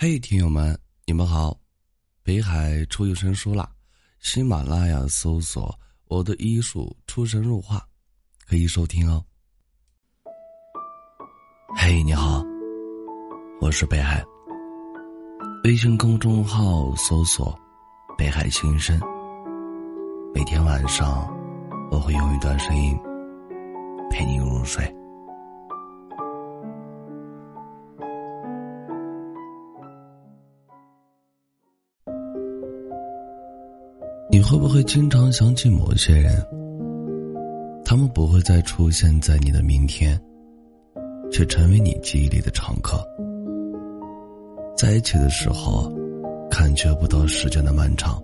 嘿，听友们，你们好！北海出有声书啦，喜马拉雅搜索“我的医术出神入化”，可以收听哦。嘿，你好，我是北海。微信公众号搜索“北海心声”，每天晚上我会用一段声音陪你入睡。会不会经常想起某些人？他们不会再出现在你的明天，却成为你记忆里的常客。在一起的时候，感觉不到时间的漫长。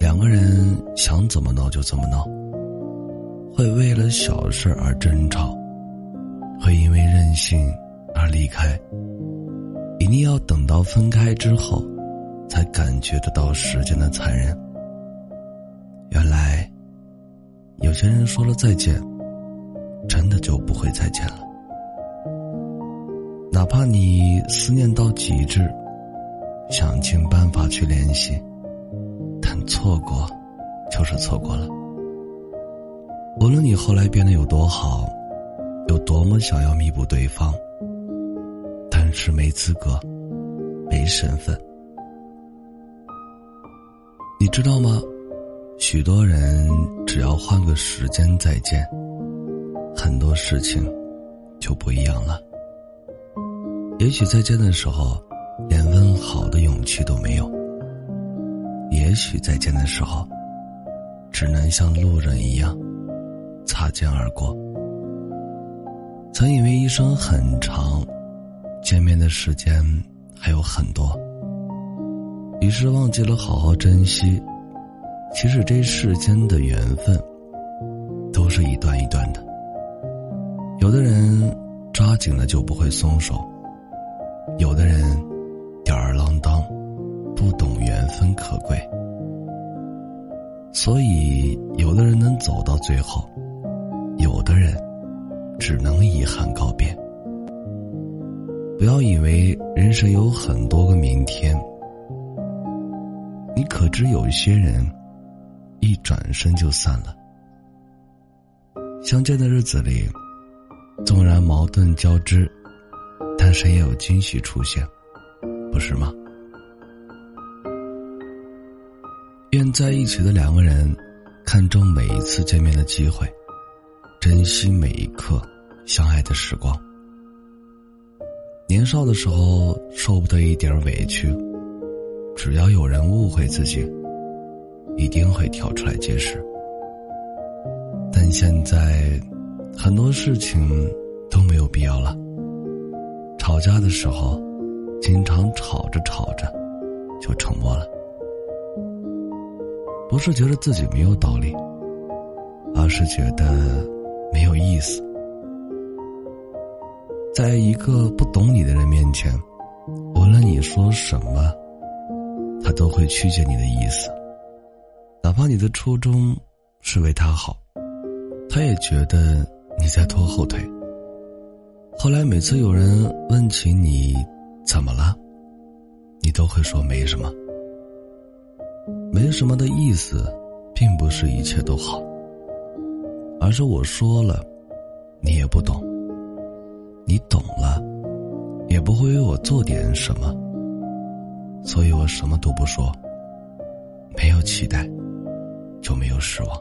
两个人想怎么闹就怎么闹，会为了小事而争吵，会因为任性而离开。一定要等到分开之后。才感觉得到时间的残忍。原来，有些人说了再见，真的就不会再见了。哪怕你思念到极致，想尽办法去联系，但错过，就是错过了。无论你后来变得有多好，有多么想要弥补对方，但是没资格，没身份。你知道吗？许多人只要换个时间再见，很多事情就不一样了。也许再见的时候，连问好的勇气都没有；也许再见的时候，只能像路人一样擦肩而过。曾以为一生很长，见面的时间还有很多。于是忘记了好好珍惜。其实这世间的缘分，都是一段一段的。有的人抓紧了就不会松手，有的人吊儿郎当，不懂缘分可贵。所以，有的人能走到最后，有的人只能遗憾告别。不要以为人生有很多个明天。你可知有一些人，一转身就散了。相见的日子里，纵然矛盾交织，但是也有惊喜出现，不是吗？愿在一起的两个人，看重每一次见面的机会，珍惜每一刻相爱的时光。年少的时候，受不得一点委屈。只要有人误会自己，一定会跳出来解释。但现在，很多事情都没有必要了。吵架的时候，经常吵着吵着就沉默了，不是觉得自己没有道理，而是觉得没有意思。在一个不懂你的人面前，无论你说什么。他都会曲解你的意思，哪怕你的初衷是为他好，他也觉得你在拖后腿。后来每次有人问起你怎么了，你都会说没什么。没什么的意思，并不是一切都好，而是我说了，你也不懂。你懂了，也不会为我做点什么。所以我什么都不说，没有期待，就没有失望。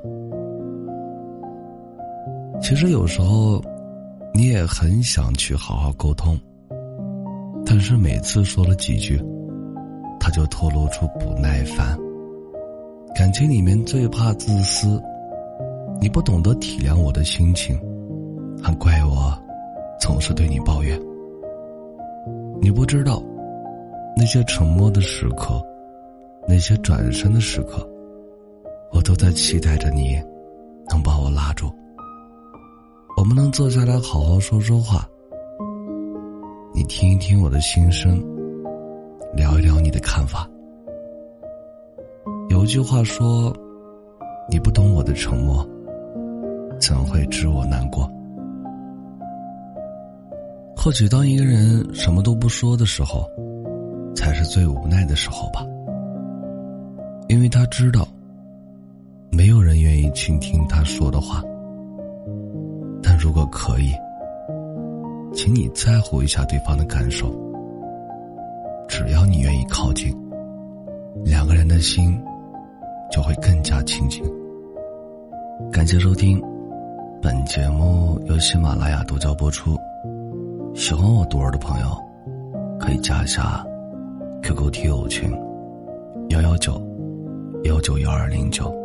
其实有时候，你也很想去好好沟通，但是每次说了几句，他就透露出不耐烦。感情里面最怕自私，你不懂得体谅我的心情，还怪我总是对你抱怨。你不知道。那些沉默的时刻，那些转身的时刻，我都在期待着你，能把我拉住。我们能坐下来好好说说话，你听一听我的心声，聊一聊你的看法。有一句话说：“你不懂我的沉默，怎会知我难过？”或许当一个人什么都不说的时候，才是最无奈的时候吧。因为他知道，没有人愿意倾听他说的话。但如果可以，请你在乎一下对方的感受。只要你愿意靠近，两个人的心就会更加亲近。感谢收听，本节目由喜马拉雅独家播出。喜欢我独儿的朋友，可以加一下 QQ 听友群：幺幺九幺九幺二零九。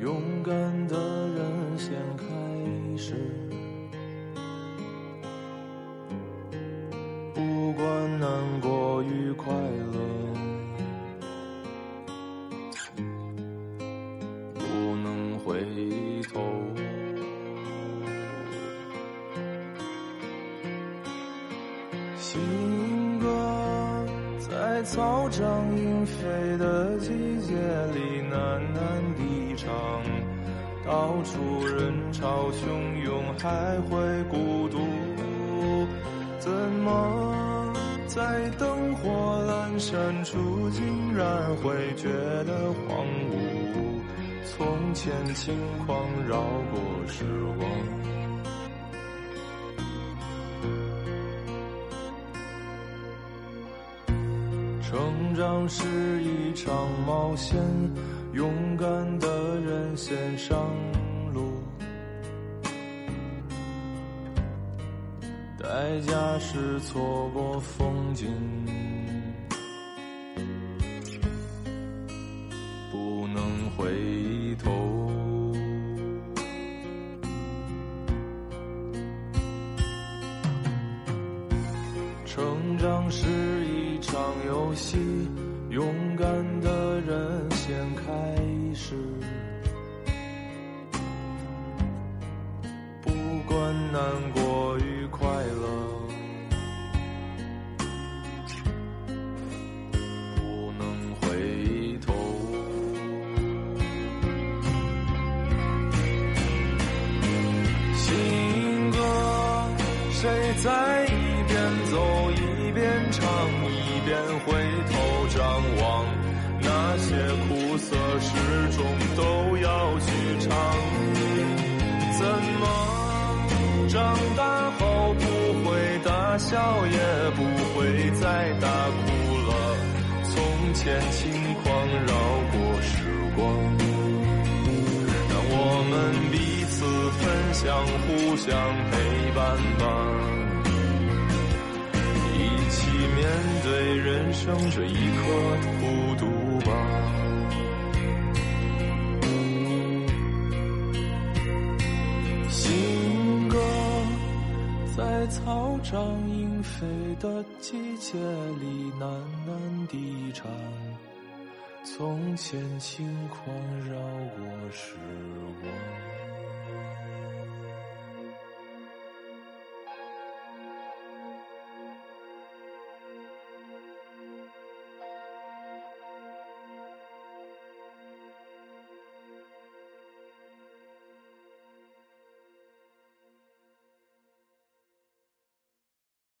勇敢的人先开始。不管难过与快乐，不能回头。行歌在草长莺飞的季节里喃喃地唱，到处人潮汹涌，还会孤独？怎么在灯火阑珊处，竟然会觉得荒芜？从前轻狂绕过时光。成长是一场冒险，勇敢的人先上路，代价是错过风景，不能回头。成长是一场游戏，勇敢的一边回头张望？那些苦涩始终都要去尝。怎么长大后不会大笑，也不会再大哭了？从前轻狂绕过时光。让我们彼此分享，互相陪生这一刻孤独吧。新歌在草长莺飞的季节里喃喃低唱。从前轻狂绕过时光。